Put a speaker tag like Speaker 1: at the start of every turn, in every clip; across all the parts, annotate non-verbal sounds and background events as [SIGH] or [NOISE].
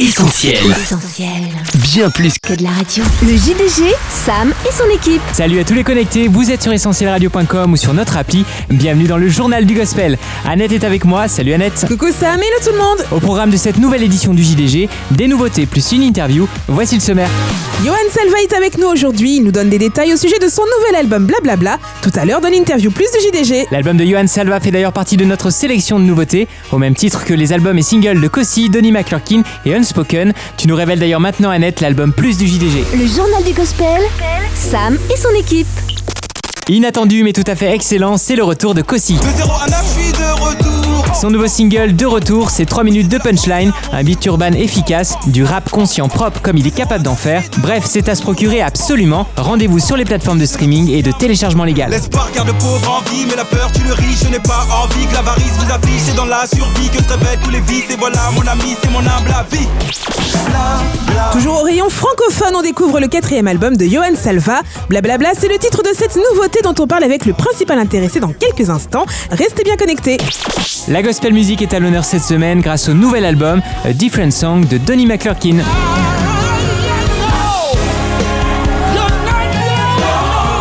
Speaker 1: Essentiel.
Speaker 2: Essentiel.
Speaker 1: Bien plus
Speaker 2: Que de la radio. Le JDG, Sam et son équipe.
Speaker 3: Salut à tous les connectés, vous êtes sur essentielradio.com ou sur notre appli. Bienvenue dans le journal du gospel. Annette est avec moi, salut Annette.
Speaker 4: Coucou Sam, hello tout le monde
Speaker 3: Au programme de cette nouvelle édition du JDG, des nouveautés plus une interview. Voici le sommaire.
Speaker 4: Johan Salva est avec nous aujourd'hui, il nous donne des détails au sujet de son nouvel album Blablabla, tout à l'heure dans l'interview plus de JDG.
Speaker 3: L'album de Johan Salva fait d'ailleurs partie de notre sélection de nouveautés, au même titre que les albums et singles de Kossi, Donny McClurkin et Unspoken. Tu nous révèles d'ailleurs maintenant Annette l'album plus du JDG.
Speaker 2: Le journal du gospel, Sam et son équipe.
Speaker 3: Inattendu mais tout à fait excellent, c'est le retour de Kossi.
Speaker 5: De 0 à 9,
Speaker 3: Son nouveau single de retour, c'est 3 minutes de punchline, un beat urbain efficace, du rap conscient propre comme il est capable d'en faire. Bref, c'est à se procurer absolument. Rendez-vous sur les plateformes de streaming et de téléchargement légal.
Speaker 5: L'espoir garde le pauvre en vie, mais la peur tue le riche. Je n'ai pas envie que l'avarice vous affiche. C'est dans la survie que se révèlent tous les vices. Et voilà, mon ami, c'est mon humble avis. Bla, bla.
Speaker 4: Toujours au rayon francophone, on découvre le quatrième album de Johan Salva. Blablabla, c'est le titre de cette nouveauté dont on parle avec le principal intéressé dans quelques instants. Restez bien connectés.
Speaker 3: La gospel music est à l'honneur cette semaine grâce au nouvel album A Different Song de Donny McClurkin.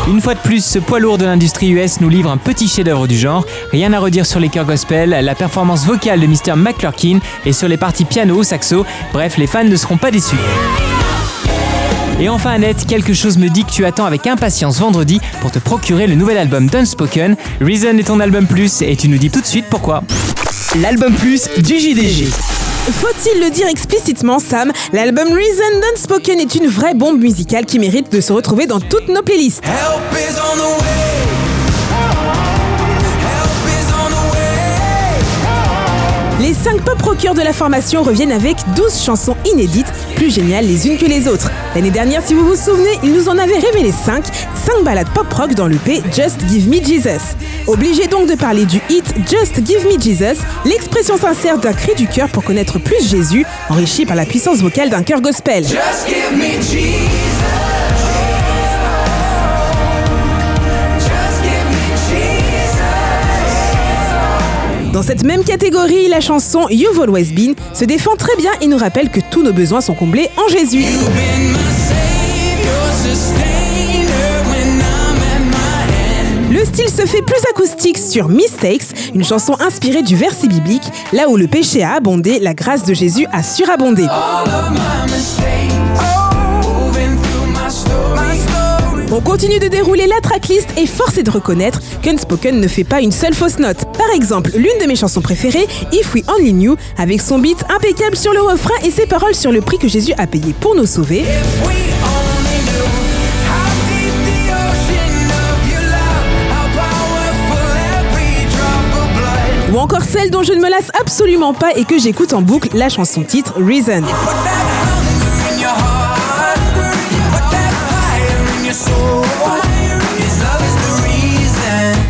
Speaker 3: Une fois de plus, ce poids lourd de l'industrie US nous livre un petit chef-d'œuvre du genre. Rien à redire sur les chœurs gospel, la performance vocale de Mr. McClurkin et sur les parties piano saxo. Bref, les fans ne seront pas déçus. Et enfin Annette, quelque chose me dit que tu attends avec impatience vendredi pour te procurer le nouvel album d'Unspoken. Reason est ton album plus et tu nous dis tout de suite pourquoi.
Speaker 1: L'album plus du JDG.
Speaker 4: Faut-il le dire explicitement, Sam? L'album Reason Unspoken est une vraie bombe musicale qui mérite de se retrouver dans toutes nos playlists.
Speaker 5: Help is on the way.
Speaker 4: Les 5 pop rockers de la formation reviennent avec 12 chansons inédites, plus géniales les unes que les autres. L'année dernière, si vous vous souvenez, ils nous en avaient révélé 5, 5 ballades pop rock dans le P Just Give Me Jesus. Obligé donc de parler du hit Just Give Me Jesus, l'expression sincère d'un cri du cœur pour connaître plus Jésus, enrichi par la puissance vocale d'un chœur gospel.
Speaker 5: Just give me Jesus.
Speaker 4: Dans cette même catégorie, la chanson You've Always Been se défend très bien et nous rappelle que tous nos besoins sont comblés en Jésus. Le style se fait plus acoustique sur Mistakes, une chanson inspirée du verset biblique, là où le péché a abondé, la grâce de Jésus a surabondé. On continue de dérouler la tracklist et force est de reconnaître qu'Unspoken ne fait pas une seule fausse note. Par exemple, l'une de mes chansons préférées, If We Only Knew, avec son beat impeccable sur le refrain et ses paroles sur le prix que Jésus a payé pour nous sauver. Ou encore celle dont je ne me lasse absolument pas et que j'écoute en boucle, la chanson titre Reason.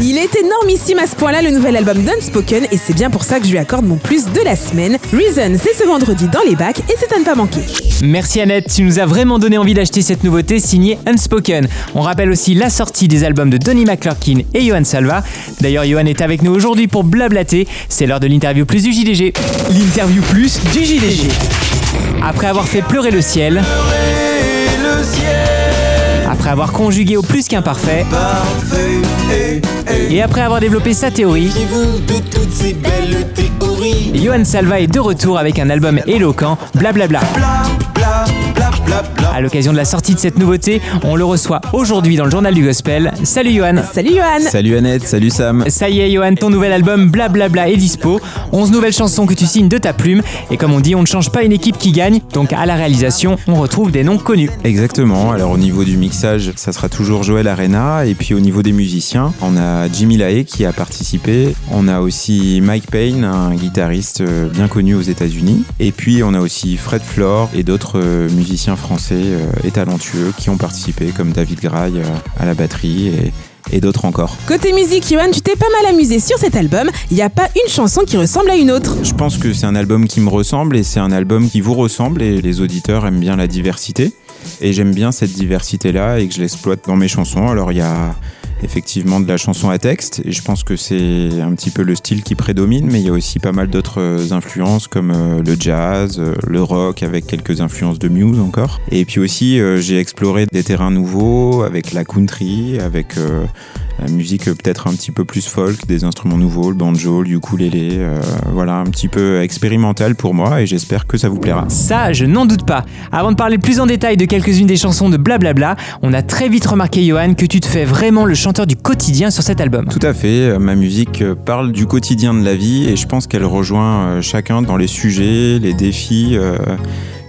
Speaker 4: Il est énormissime à ce point-là le nouvel album d'Unspoken et c'est bien pour ça que je lui accorde mon plus de la semaine. Reason, c'est ce vendredi dans les bacs et c'est à ne pas manquer.
Speaker 3: Merci Annette, tu nous as vraiment donné envie d'acheter cette nouveauté signée Unspoken. On rappelle aussi la sortie des albums de Donny McClurkin et Johan Salva. D'ailleurs, Johan est avec nous aujourd'hui pour blablater. C'est l'heure de l'interview plus du JDG.
Speaker 1: L'interview plus du JDG.
Speaker 3: Après avoir fait pleurer le ciel,
Speaker 5: Et le ciel
Speaker 3: après avoir conjugué au plus qu'imparfait,
Speaker 5: parfait.
Speaker 3: et après avoir développé sa théorie. Johan Salva est de retour avec un album éloquent, blablabla.
Speaker 5: Bla, bla, bla, bla, bla.
Speaker 3: À l'occasion de la sortie de cette nouveauté, on le reçoit aujourd'hui dans le journal du gospel. Salut Johan
Speaker 4: Salut Johan
Speaker 6: Salut Annette, salut Sam.
Speaker 3: Ça y est Johan, ton nouvel album Blablabla est dispo. 11 nouvelles chansons que tu signes de ta plume. Et comme on dit, on ne change pas une équipe qui gagne. Donc à la réalisation, on retrouve des noms connus.
Speaker 6: Exactement, alors au niveau du mixage, ça sera toujours Joël Arena. Et puis au niveau des musiciens, on a Jimmy Lae qui a participé. On a aussi Mike Payne, un guitariste euh, bien connu aux États-Unis. Et puis on a aussi Fred Flore et d'autres euh, musiciens français euh, et talentueux qui ont participé, comme David Graille euh, à la batterie et, et d'autres encore.
Speaker 4: Côté musique, Johan, tu t'es pas mal amusé sur cet album. Il n'y a pas une chanson qui ressemble à une autre.
Speaker 6: Je pense que c'est un album qui me ressemble et c'est un album qui vous ressemble et les auditeurs aiment bien la diversité. Et j'aime bien cette diversité-là et que je l'exploite dans mes chansons. Alors il y a effectivement de la chanson à texte et je pense que c'est un petit peu le style qui prédomine mais il y a aussi pas mal d'autres influences comme euh, le jazz, euh, le rock avec quelques influences de Muse encore et puis aussi euh, j'ai exploré des terrains nouveaux avec la country, avec musique peut-être un petit peu plus folk, des instruments nouveaux, le banjo, le ukulélé, euh, voilà, un petit peu expérimental pour moi et j'espère que ça vous plaira.
Speaker 3: Ça, je n'en doute pas. Avant de parler plus en détail de quelques-unes des chansons de Blablabla, on a très vite remarqué, Johan, que tu te fais vraiment le chanteur du quotidien sur cet album.
Speaker 6: Tout à fait, ma musique parle du quotidien de la vie et je pense qu'elle rejoint euh, chacun dans les sujets, les défis. Euh,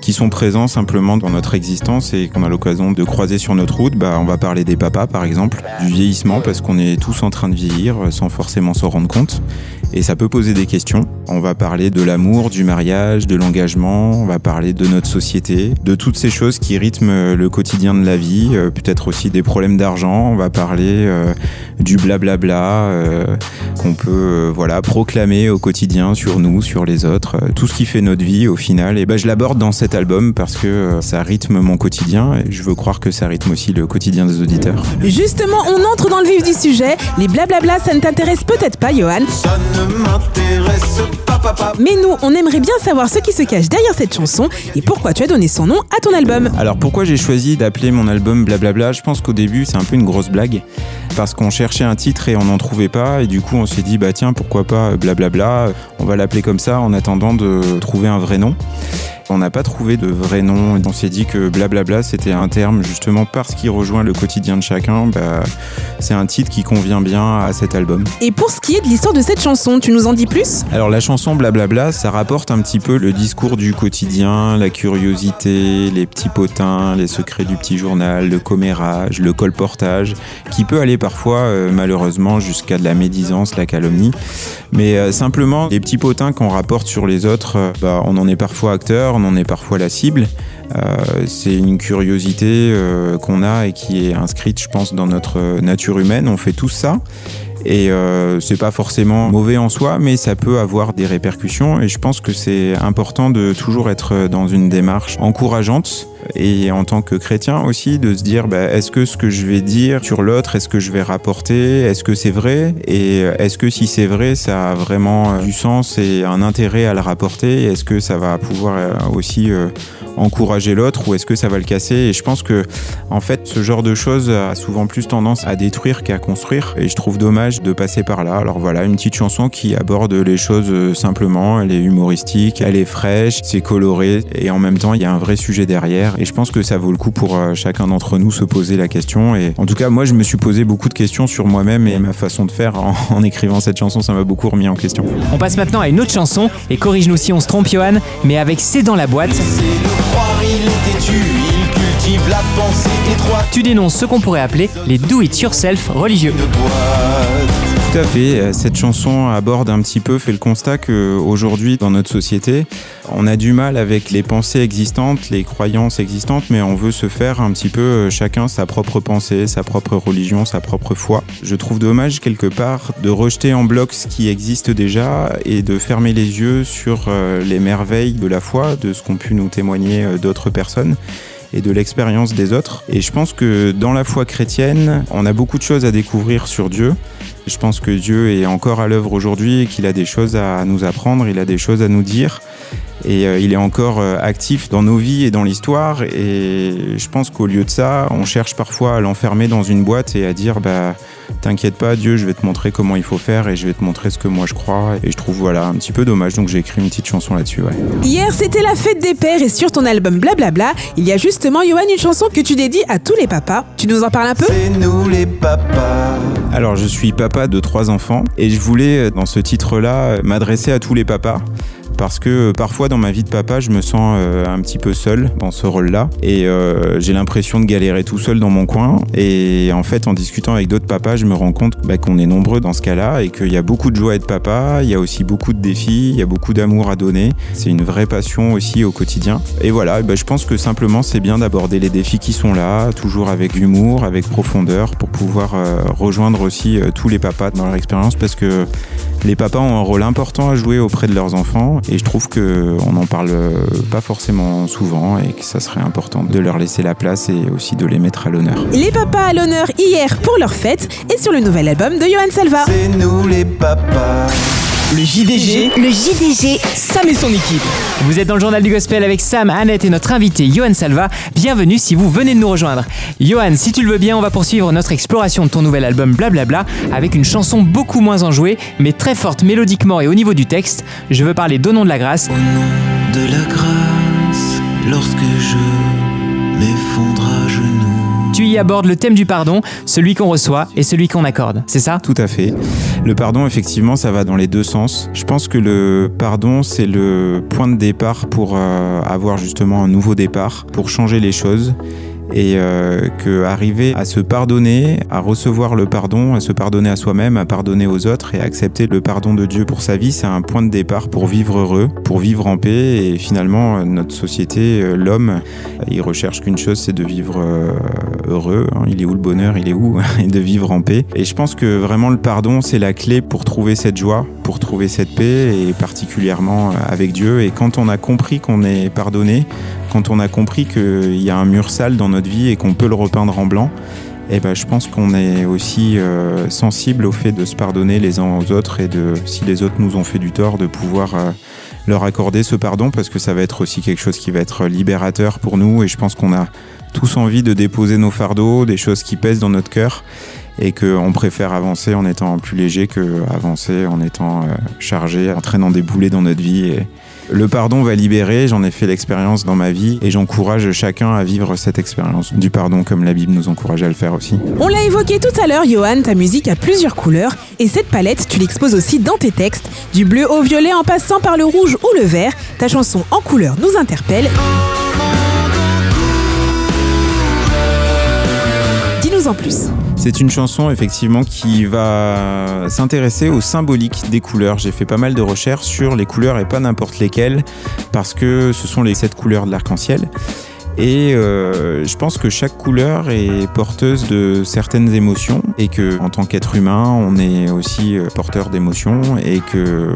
Speaker 6: qui sont présents simplement dans notre existence et qu'on a l'occasion de croiser sur notre route. Bah, on va parler des papas par exemple, du vieillissement parce qu'on est tous en train de vieillir sans forcément s'en rendre compte et ça peut poser des questions. On va parler de l'amour, du mariage, de l'engagement, on va parler de notre société, de toutes ces choses qui rythment le quotidien de la vie, euh, peut-être aussi des problèmes d'argent, on va parler euh, du blablabla euh, qu'on peut voilà proclamer au quotidien sur nous, sur les autres, tout ce qui fait notre vie au final. Et ben je l'aborde dans cet album parce que ça rythme mon quotidien et je veux croire que ça rythme aussi le quotidien des auditeurs.
Speaker 4: Justement, on entre dans le vif du sujet. Les blablabla, ça ne t'intéresse peut-être pas, Johan. Mais nous, on aimerait bien savoir ce qui se cache derrière cette chanson et pourquoi tu as donné son nom à ton album.
Speaker 6: Alors pourquoi j'ai choisi d'appeler mon album Blablabla? Je pense qu'au début c'est un peu une grosse blague. Parce qu'on cherchait un titre et on n'en trouvait pas. Et du coup on s'est dit bah tiens pourquoi pas Blablabla, on va l'appeler comme ça en attendant de trouver un vrai nom. On n'a pas trouvé de vrai nom. On s'est dit que blablabla, c'était un terme justement parce qu'il rejoint le quotidien de chacun. Bah, c'est un titre qui convient bien à cet album.
Speaker 4: Et pour ce qui est de l'histoire de cette chanson, tu nous en dis plus?
Speaker 6: Alors la chanson blablabla, ça rapporte un petit peu le discours du quotidien, la curiosité, les petits potins, les secrets du petit journal, le commérage, le colportage, qui peut aller parfois euh, malheureusement jusqu'à de la médisance, la calomnie. Mais euh, simplement, les petits potins qu'on rapporte sur les autres, euh, bah, on en est parfois acteur, on en est parfois la cible. Euh, c'est une curiosité euh, qu'on a et qui est inscrite, je pense, dans notre nature humaine. On fait tout ça. Et euh, c'est pas forcément mauvais en soi, mais ça peut avoir des répercussions. Et je pense que c'est important de toujours être dans une démarche encourageante et en tant que chrétien aussi de se dire bah, est-ce que ce que je vais dire sur l'autre, est-ce que je vais rapporter, est-ce que c'est vrai? Et est-ce que si c'est vrai, ça a vraiment du sens et un intérêt à le rapporter, est-ce que ça va pouvoir euh, aussi euh, encourager l'autre ou est-ce que ça va le casser? Et je pense que en fait, ce genre de choses a souvent plus tendance à détruire qu'à construire. Et je trouve dommage de passer par là. Alors voilà, une petite chanson qui aborde les choses euh, simplement, elle est humoristique, elle est fraîche, c'est coloré et en même temps, il y a un vrai sujet derrière et je pense que ça vaut le coup pour euh, chacun d'entre nous se poser la question et en tout cas, moi je me suis posé beaucoup de questions sur moi-même et ma façon de faire en, [LAUGHS] en écrivant cette chanson, ça m'a beaucoup remis en question.
Speaker 3: On passe maintenant à une autre chanson et corrige-nous si on se trompe, Johan, mais avec C'est dans la boîte. Tu dénonces ce qu'on pourrait appeler les do-it-yourself religieux.
Speaker 6: Tout à fait. Euh, Cette chanson aborde un petit peu, fait le constat qu'aujourd'hui, dans notre société, on a du mal avec les pensées existantes, les croyances existantes, mais on veut se faire un petit peu euh, chacun sa propre pensée, sa propre religion, sa propre foi. Je trouve dommage quelque part de rejeter en bloc ce qui existe déjà et de fermer les yeux sur euh, les merveilles de la foi, de ce qu'ont pu nous témoigner d'autres personnes et de l'expérience des autres. Et je pense que dans la foi chrétienne, on a beaucoup de choses à découvrir sur Dieu. Je pense que Dieu est encore à l'œuvre aujourd'hui et qu'il a des choses à nous apprendre, il a des choses à nous dire. Et euh, il est encore euh, actif dans nos vies et dans l'histoire. Et je pense qu'au lieu de ça, on cherche parfois à l'enfermer dans une boîte et à dire bah t'inquiète pas, Dieu, je vais te montrer comment il faut faire et je vais te montrer ce que moi je crois. Et je trouve voilà un petit peu dommage. Donc j'ai écrit une petite chanson là-dessus. Ouais.
Speaker 4: Hier, c'était la fête des pères et sur ton album Blablabla, il y a justement, Johan, une chanson que tu dédies à tous les papas. Tu nous en parles un peu?
Speaker 5: C'est nous les papas.
Speaker 6: Alors je suis papa de trois enfants et je voulais euh, dans ce titre-là m'adresser à tous les papas parce que euh, parfois dans ma vie de papa, je me sens euh, un petit peu seul dans ce rôle-là et euh, j'ai l'impression de galérer tout seul dans mon coin. Et en fait, en discutant avec d'autres papas, je me rends compte bah, qu'on est nombreux dans ce cas-là et qu'il y a beaucoup de joie à être papa, il y a aussi beaucoup de défis, il y a beaucoup d'amour à donner. C'est une vraie passion aussi au quotidien. Et voilà, bah, je pense que simplement c'est bien d'aborder les défis qui sont là, toujours avec humour, avec profondeur, pour pouvoir rejoindre aussi tous les papas dans leur expérience parce que les papas ont un rôle important à jouer auprès de leurs enfants Et je trouve qu'on n'en parle pas forcément souvent et que ça serait important de leur laisser la place et aussi de les mettre à l'honneur.
Speaker 4: Les papas à l'honneur hier pour leur fête et sur le nouvel album de Johan Salva.
Speaker 5: C'est nous les papas.
Speaker 1: Le JDG,
Speaker 2: Le JDG,
Speaker 1: Sam et son équipe.
Speaker 3: Vous êtes dans le journal du gospel avec Sam, Annette et notre invité Johan Salva. Bienvenue si vous venez de nous rejoindre. Johan, si tu le veux bien, on va poursuivre notre exploration de ton nouvel album Blablabla avec une chanson beaucoup moins enjouée, mais très forte mélodiquement et au niveau du texte. Je veux parler Donnons de la grâce.
Speaker 7: de la grâce lorsque je m'effondre à genoux.
Speaker 3: Tu y abordes le thème du pardon, celui qu'on reçoit et celui qu'on accorde. C'est ça?
Speaker 6: Tout à fait. Le pardon, effectivement, ça va dans les deux sens. Je pense que le pardon, c'est le point de départ pour euh, avoir justement un nouveau départ, pour changer les choses. Et euh, que arriver à se pardonner, à recevoir le pardon, à se pardonner à soi-même, à pardonner aux autres et à accepter le pardon de Dieu pour sa vie, c'est un point de départ pour vivre heureux, pour vivre en paix. Et finalement, euh, notre société, euh, l'homme, il recherche qu'une chose, c'est de vivre euh, heureux. hein. Il est où le bonheur? Il est où? [LAUGHS] Et de vivre en paix. Et je pense que vraiment le pardon, c'est la clé pour trouver cette joie, pour trouver cette paix, et particulièrement euh, avec Dieu. Et quand on a compris qu'on est pardonné, quand on a compris qu'il y a un mur sale dans notre vie et qu'on peut le repeindre en blanc, eh ben, je pense qu'on est aussi euh, sensible au fait de se pardonner les uns aux autres et de, si les autres nous ont fait du tort, de pouvoir euh, leur accorder ce pardon parce que ça va être aussi quelque chose qui va être libérateur pour nous et je pense qu'on a tous envie de déposer nos fardeaux, des choses qui pèsent dans notre cœur et qu'on préfère avancer en étant plus léger que avancer en étant euh, chargé, en traînant des boulets dans notre vie. Le pardon va libérer, j'en ai fait l'expérience dans ma vie et j'encourage chacun à vivre cette expérience du pardon comme la Bible nous encourage à le faire aussi.
Speaker 4: On l'a évoqué tout à l'heure, Johan, ta musique a plusieurs couleurs et cette palette, tu l'exposes aussi dans tes textes. Du bleu au violet en passant par le rouge ou le vert, ta chanson en couleur nous interpelle. Dis-nous en plus.
Speaker 6: C'est une chanson effectivement qui va s'intéresser au symbolique des couleurs. J'ai fait pas mal de recherches sur les couleurs et pas n'importe lesquelles parce que ce sont les sept couleurs de l'arc-en-ciel. Et euh, je pense que chaque couleur est porteuse de certaines émotions et que en tant qu'être humain, on est aussi euh, porteur d'émotions et que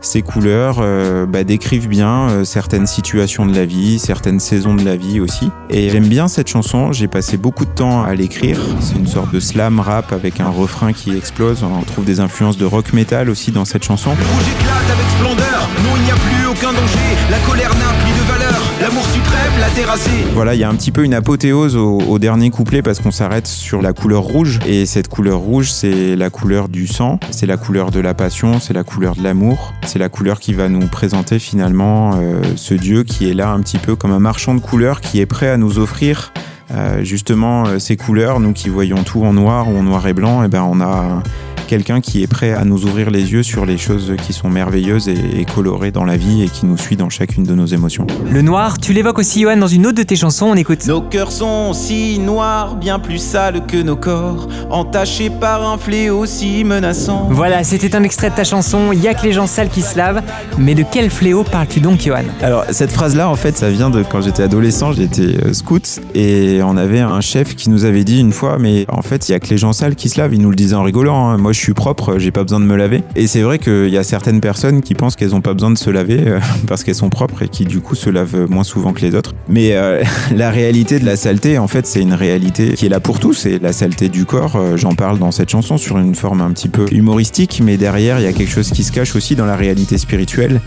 Speaker 6: ces couleurs euh, bah, décrivent bien euh, certaines situations de la vie, certaines saisons de la vie aussi. Et j'aime bien cette chanson, j'ai passé beaucoup de temps à l'écrire. C'est une sorte de slam rap avec un refrain qui explose. On retrouve des influences de rock metal aussi dans cette chanson.
Speaker 5: Le rouge éclate avec splendeur. Non, il n'y a plus aucun danger. La colère n'a plus de valeur. L'amour suprême l'a terrassé.
Speaker 6: Voilà, il y a un petit peu une apothéose au, au dernier couplet parce qu'on s'arrête sur la couleur rouge. Et cette couleur rouge, c'est la couleur du sang, c'est la couleur de la passion, c'est la couleur de l'amour. C'est la couleur qui va nous présenter finalement euh, ce Dieu qui est là un petit peu comme un marchand de couleurs qui est prêt à nous offrir euh, justement euh, ces couleurs. Nous qui voyons tout en noir ou en noir et blanc, et ben on a quelqu'un qui est prêt à nous ouvrir les yeux sur les choses qui sont merveilleuses et, et colorées dans la vie et qui nous suit dans chacune de nos émotions.
Speaker 3: Le noir, tu l'évoques aussi Johan dans une autre de tes chansons, on écoute.
Speaker 7: Nos cœurs sont si noirs, bien plus sales que nos corps, entachés par un fléau si menaçant.
Speaker 3: Voilà, c'était un extrait de ta chanson Y a que les gens sales qui se lavent. Mais de quel fléau parles-tu donc, Johan?
Speaker 6: Alors cette phrase-là, en fait, ça vient de quand j'étais adolescent, j'étais euh, scout et on avait un chef qui nous avait dit une fois, mais en fait, il y a que les gens sales qui se lavent. Il nous le disait en rigolant. hein. Moi, je suis propre, j'ai pas besoin de me laver. Et c'est vrai qu'il y a certaines personnes qui pensent qu'elles ont pas besoin de se laver euh, [LAUGHS] parce qu'elles sont propres et qui du coup se lavent moins souvent que les autres. Mais euh, [LAUGHS] la réalité de la saleté, en fait, c'est une réalité qui est là pour tous. Et la saleté du corps, euh, j'en parle dans cette chanson sur une forme un petit peu humoristique, mais derrière, il y a quelque chose qui se cache aussi dans la réalité spirituelle.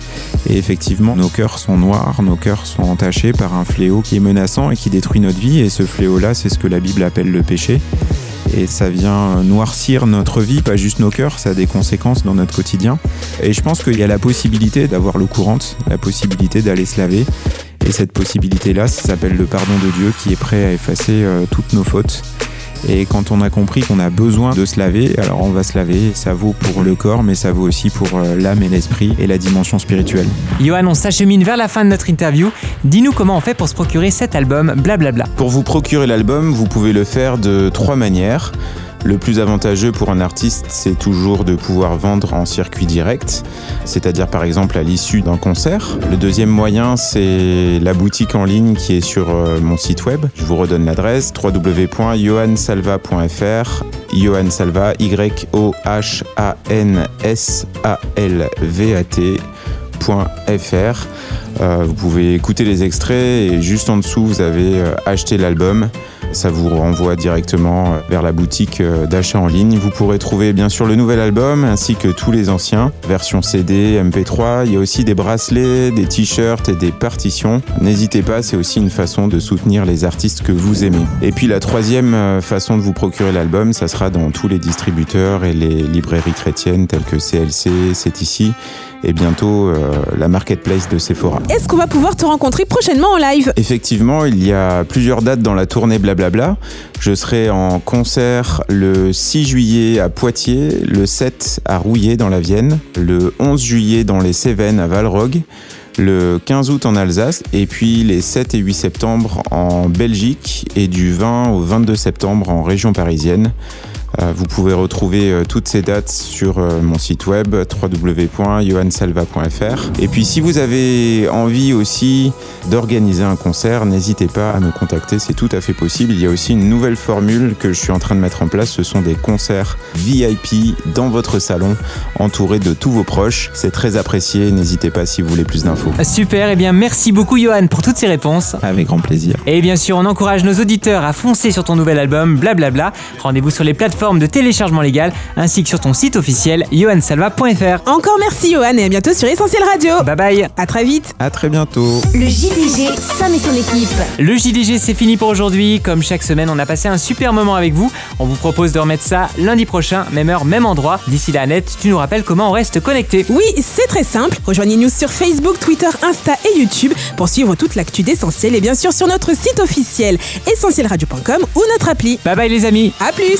Speaker 6: Et effectivement, nos cœurs sont noirs, nos cœurs sont entachés par un fléau qui est menaçant et qui détruit notre vie. Et ce fléau-là, c'est ce que la Bible appelle le péché. Et ça vient noircir notre vie, pas juste nos cœurs, ça a des conséquences dans notre quotidien. Et je pense qu'il y a la possibilité d'avoir l'eau courante, la possibilité d'aller se laver. Et cette possibilité-là, ça s'appelle le pardon de Dieu qui est prêt à effacer euh, toutes nos fautes. Et quand on a compris qu'on a besoin de se laver, alors on va se laver. Ça vaut pour le corps, mais ça vaut aussi pour euh, l'âme et l'esprit et la dimension spirituelle.
Speaker 3: Johan, on s'achemine vers la fin de notre interview. Dis-nous comment on fait pour se procurer cet album Blablabla.
Speaker 6: Pour vous procurer l'album, vous pouvez le faire de trois manières. Le plus avantageux pour un artiste, c'est toujours de pouvoir vendre en circuit direct, c'est-à-dire par exemple à l'issue d'un concert. Le deuxième moyen, c'est la boutique en ligne qui est sur euh, mon site web. Je vous redonne l'adresse www.johansalva.fr. Johan Salva, Y-O-H-A-N-S-A-L-V-A-T essentielradio.fr. Euh, vous pouvez écouter les extraits et juste en dessous, vous avez euh, acheté l'album. Ça vous renvoie directement euh, vers la boutique euh, d'achat en ligne. Vous pourrez trouver bien sûr le nouvel album ainsi que tous les anciens, version CD, MP3. Il y a aussi des bracelets, des t-shirts et des partitions. N'hésitez pas, c'est aussi une façon de soutenir les artistes que vous aimez. Et puis la troisième euh, façon de vous procurer l'album, ça sera dans tous les distributeurs et les librairies chrétiennes telles que CLC, C'est ici et bientôt euh, la marketplace de Sephora.
Speaker 4: Est-ce qu'on va pouvoir te rencontrer prochainement en live?
Speaker 6: Effectivement, il y a plusieurs dates dans la tournée Blablabla. Je serai en concert le 6 juillet à Poitiers, le 7 à Rouillé dans la Vienne, le 11 juillet dans les Cévennes à Valrogue, le 15 août en Alsace et puis les 7 et 8 septembre en Belgique et du 20 au 22 septembre en région parisienne. Euh, vous pouvez retrouver euh, toutes ces dates sur euh, mon site web www.johansalva.fr. Et puis si vous avez envie aussi d'organiser un concert, n'hésitez pas à me contacter, c'est tout à fait possible. Il y a aussi une nouvelle formule que je suis en train de mettre en place, ce sont des concerts VIP dans votre salon, entourés de tous vos proches. C'est très apprécié, n'hésitez pas si vous voulez plus d'infos.
Speaker 3: Super, et bien merci beaucoup Johan pour toutes ces réponses.
Speaker 6: Avec grand plaisir.
Speaker 3: Et bien sûr, on encourage nos auditeurs à foncer sur ton nouvel album, blablabla. Rendez-vous sur les plateformes de téléchargement légal ainsi que sur ton site officiel johansalva.fr.
Speaker 4: Encore merci Johan et à bientôt sur Essentiel Radio.
Speaker 3: Bye bye.
Speaker 4: À très vite.
Speaker 6: À très bientôt.
Speaker 2: Le JDG, Sam et son équipe.
Speaker 3: Le JDG c'est fini pour aujourd'hui. Comme chaque semaine, on a passé un super moment avec vous. On vous propose de remettre ça lundi prochain, même heure, même endroit. D'ici là, Annette, tu nous rappelles comment on reste connecté.
Speaker 4: Oui, c'est très simple. Rejoignez-nous sur Facebook, Twitter, Insta et YouTube pour suivre toute l'actu d'Essentiel et bien sûr sur notre site officiel essentielradio.com ou notre appli.
Speaker 3: Bye bye les amis.
Speaker 4: A plus